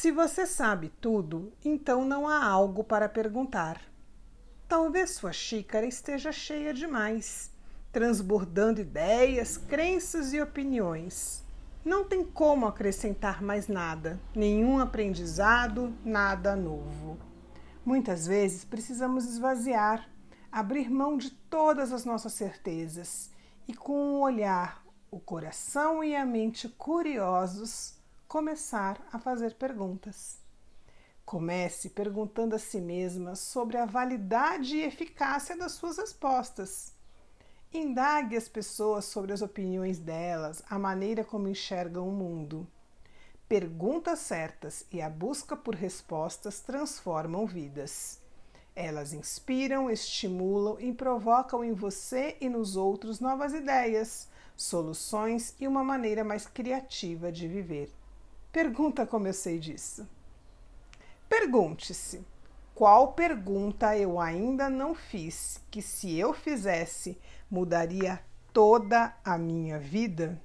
Se você sabe tudo, então não há algo para perguntar. Talvez sua xícara esteja cheia demais, transbordando ideias, crenças e opiniões. Não tem como acrescentar mais nada, nenhum aprendizado, nada novo. Muitas vezes precisamos esvaziar, abrir mão de todas as nossas certezas e, com o olhar, o coração e a mente curiosos, começar a fazer perguntas. Comece perguntando a si mesma sobre a validade e eficácia das suas respostas. Indague as pessoas sobre as opiniões delas, a maneira como enxergam o mundo. Perguntas certas e a busca por respostas transformam vidas. Elas inspiram, estimulam e provocam em você e nos outros novas ideias, soluções e uma maneira mais criativa de viver. Pergunta como eu sei disso. Pergunte-se: qual pergunta eu ainda não fiz que, se eu fizesse, mudaria toda a minha vida?